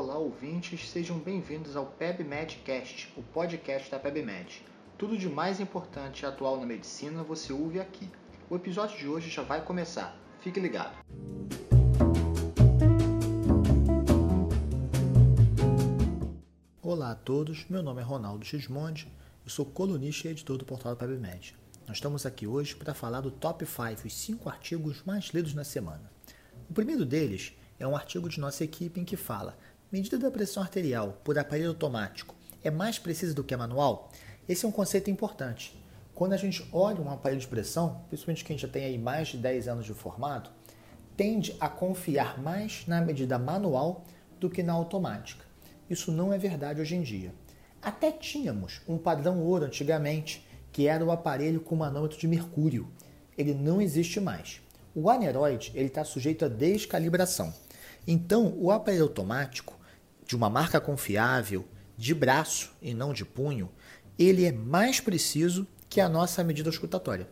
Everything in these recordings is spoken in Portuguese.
Olá, ouvintes, sejam bem-vindos ao PebMedCast, o podcast da PebMed. Tudo de mais importante e atual na medicina você ouve aqui. O episódio de hoje já vai começar. Fique ligado. Olá a todos, meu nome é Ronaldo Gismondi, eu sou colunista e editor do portal da PebMed. Nós estamos aqui hoje para falar do Top 5, os 5 artigos mais lidos na semana. O primeiro deles é um artigo de nossa equipe em que fala: medida da pressão arterial por aparelho automático é mais precisa do que a manual? Esse é um conceito importante. Quando a gente olha um aparelho de pressão, principalmente quem já tem aí mais de 10 anos de formado, tende a confiar mais na medida manual do que na automática. Isso não é verdade hoje em dia. Até tínhamos um padrão ouro antigamente, que era o aparelho com manômetro de mercúrio. Ele não existe mais. O aneroide está sujeito a descalibração. Então, o aparelho automático, de uma marca confiável, de braço e não de punho, ele é mais preciso que a nossa medida escutatória.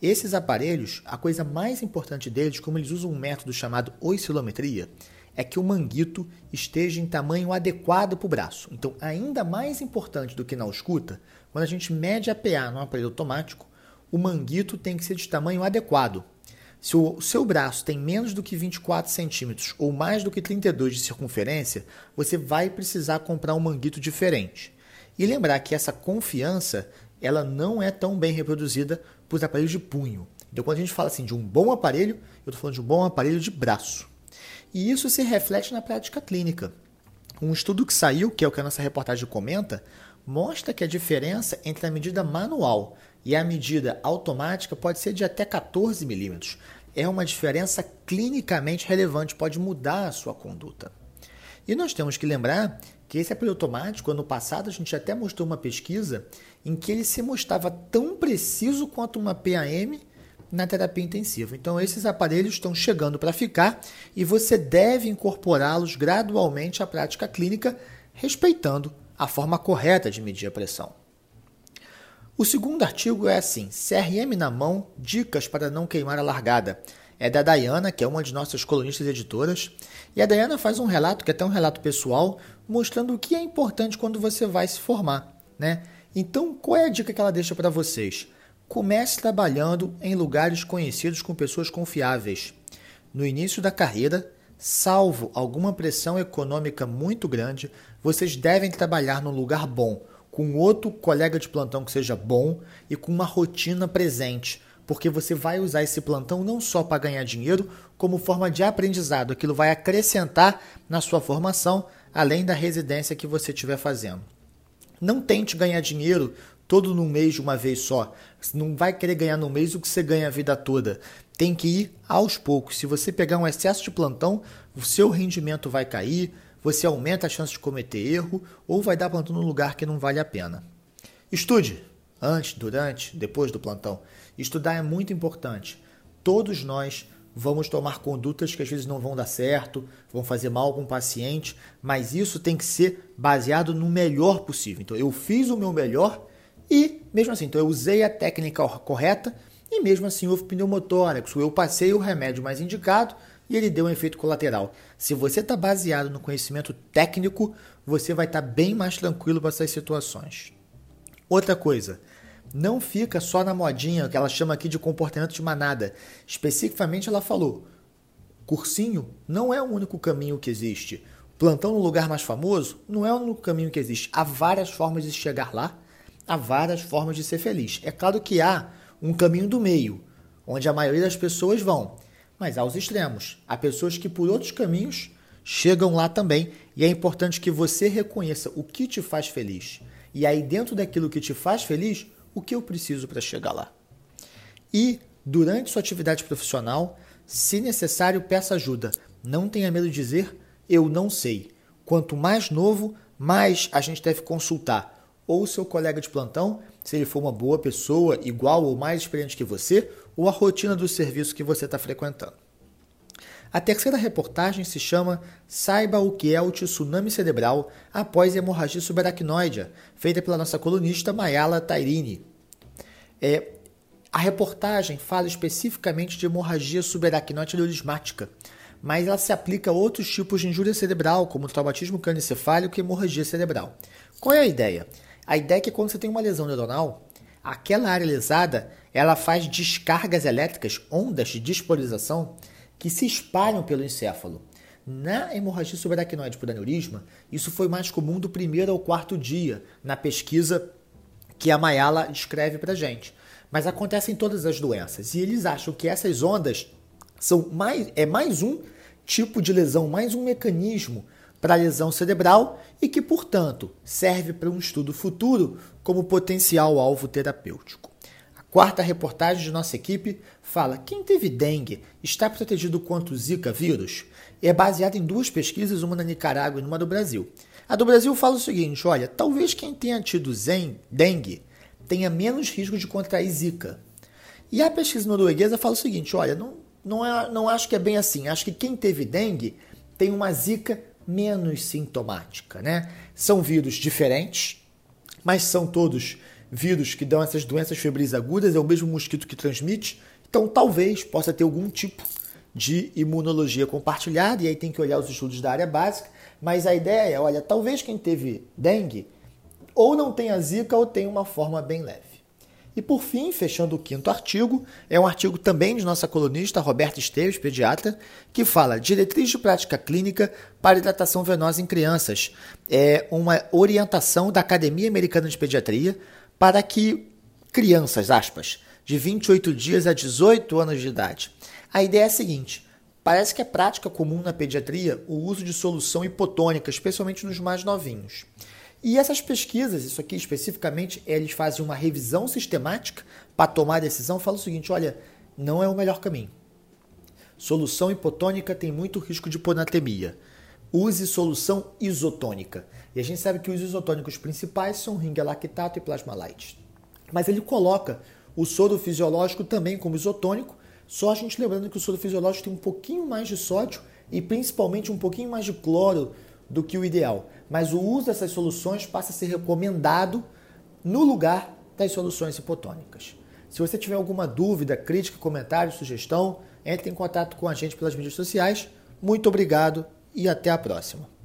Esses aparelhos, a coisa mais importante deles, como eles usam um método chamado oscilometria, é que o manguito esteja em tamanho adequado para o braço. Então, ainda mais importante do que na escuta, quando a gente mede a PA no aparelho automático, o manguito tem que ser de tamanho adequado se o seu braço tem menos do que 24 centímetros ou mais do que 32 de circunferência, você vai precisar comprar um manguito diferente. E lembrar que essa confiança ela não é tão bem reproduzida por aparelhos de punho. Então, quando a gente fala assim de um bom aparelho, eu estou falando de um bom aparelho de braço. E isso se reflete na prática clínica. Um estudo que saiu, que é o que a nossa reportagem comenta, mostra que a diferença entre a medida manual e a medida automática pode ser de até 14 milímetros. É uma diferença clinicamente relevante, pode mudar a sua conduta. E nós temos que lembrar que esse aparelho automático, ano passado, a gente até mostrou uma pesquisa em que ele se mostrava tão preciso quanto uma PAM na terapia intensiva. Então, esses aparelhos estão chegando para ficar e você deve incorporá-los gradualmente à prática clínica, respeitando a forma correta de medir a pressão. O segundo artigo é assim: CRM na mão, dicas para não queimar a largada. É da Dayana, que é uma de nossas colunistas editoras, e a Dayana faz um relato, que é até um relato pessoal, mostrando o que é importante quando você vai se formar, né? Então, qual é a dica que ela deixa para vocês? Comece trabalhando em lugares conhecidos com pessoas confiáveis. No início da carreira, salvo alguma pressão econômica muito grande, vocês devem trabalhar num lugar bom, com outro colega de plantão que seja bom e com uma rotina presente, porque você vai usar esse plantão não só para ganhar dinheiro, como forma de aprendizado. Aquilo vai acrescentar na sua formação, além da residência que você estiver fazendo. Não tente ganhar dinheiro todo no mês de uma vez só. Você não vai querer ganhar no mês o que você ganha a vida toda. Tem que ir aos poucos. Se você pegar um excesso de plantão, o seu rendimento vai cair, você aumenta a chance de cometer erro ou vai dar plantão no lugar que não vale a pena. Estude antes, durante, depois do plantão. Estudar é muito importante. Todos nós vamos tomar condutas que às vezes não vão dar certo, vão fazer mal com o paciente, mas isso tem que ser baseado no melhor possível. Então eu fiz o meu melhor e mesmo assim, então eu usei a técnica correta e mesmo assim houve pneumotórax, eu passei o remédio mais indicado, e ele deu um efeito colateral. Se você está baseado no conhecimento técnico, você vai estar tá bem mais tranquilo para essas situações. Outra coisa, não fica só na modinha que ela chama aqui de comportamento de manada. Especificamente, ela falou: cursinho não é o único caminho que existe. Plantão no lugar mais famoso não é o único caminho que existe. Há várias formas de chegar lá, há várias formas de ser feliz. É claro que há um caminho do meio, onde a maioria das pessoas vão. Mas há os extremos. Há pessoas que por outros caminhos chegam lá também, e é importante que você reconheça o que te faz feliz. E aí, dentro daquilo que te faz feliz, o que eu preciso para chegar lá. E, durante sua atividade profissional, se necessário, peça ajuda. Não tenha medo de dizer eu não sei. Quanto mais novo, mais a gente deve consultar ou seu colega de plantão, se ele for uma boa pessoa, igual ou mais experiente que você, ou a rotina do serviço que você está frequentando. A terceira reportagem se chama Saiba o que é o tsunami cerebral após hemorragia subaracnoide, feita pela nossa colunista Mayala Tairini. É, a reportagem fala especificamente de hemorragia subaracnoide aneurismática, mas ela se aplica a outros tipos de injúria cerebral, como traumatismo crânioencefálico e hemorragia cerebral. Qual é a ideia? A ideia é que quando você tem uma lesão neuronal, aquela área lesada, ela faz descargas elétricas, ondas de dispolarização, que se espalham pelo encéfalo. Na hemorragia subaracnoide por aneurisma, isso foi mais comum do primeiro ao quarto dia, na pesquisa que a Mayala escreve para gente. Mas acontece em todas as doenças. E eles acham que essas ondas são mais, é mais um tipo de lesão, mais um mecanismo para lesão cerebral e que, portanto, serve para um estudo futuro como potencial alvo terapêutico. A quarta reportagem de nossa equipe fala: quem teve dengue está protegido contra o Zika vírus? É baseada em duas pesquisas, uma na Nicarágua e uma do Brasil. A do Brasil fala o seguinte: olha, talvez quem tenha tido zen, dengue tenha menos risco de contrair Zika. E a pesquisa norueguesa fala o seguinte: olha, não, não, é, não acho que é bem assim. Acho que quem teve dengue tem uma Zika menos sintomática, né? São vírus diferentes, mas são todos vírus que dão essas doenças febris agudas, é o mesmo mosquito que transmite, então talvez possa ter algum tipo de imunologia compartilhada, e aí tem que olhar os estudos da área básica, mas a ideia é, olha, talvez quem teve dengue ou não tenha zika ou tenha uma forma bem leve. E por fim, fechando o quinto artigo, é um artigo também de nossa colunista Roberta Esteves, pediatra, que fala diretriz de prática clínica para hidratação venosa em crianças. É uma orientação da Academia Americana de Pediatria para que crianças, aspas, de 28 dias a 18 anos de idade. A ideia é a seguinte: parece que é prática comum na pediatria o uso de solução hipotônica, especialmente nos mais novinhos. E essas pesquisas, isso aqui especificamente, eles fazem uma revisão sistemática para tomar a decisão, falam o seguinte: olha, não é o melhor caminho. Solução hipotônica tem muito risco de ponatemia. Use solução isotônica. E a gente sabe que os isotônicos principais são ringalactato e plasmalite. Mas ele coloca o soro fisiológico também como isotônico, só a gente lembrando que o soro fisiológico tem um pouquinho mais de sódio e principalmente um pouquinho mais de cloro do que o ideal. Mas o uso dessas soluções passa a ser recomendado no lugar das soluções hipotônicas. Se você tiver alguma dúvida, crítica, comentário, sugestão, entre em contato com a gente pelas mídias sociais. Muito obrigado e até a próxima.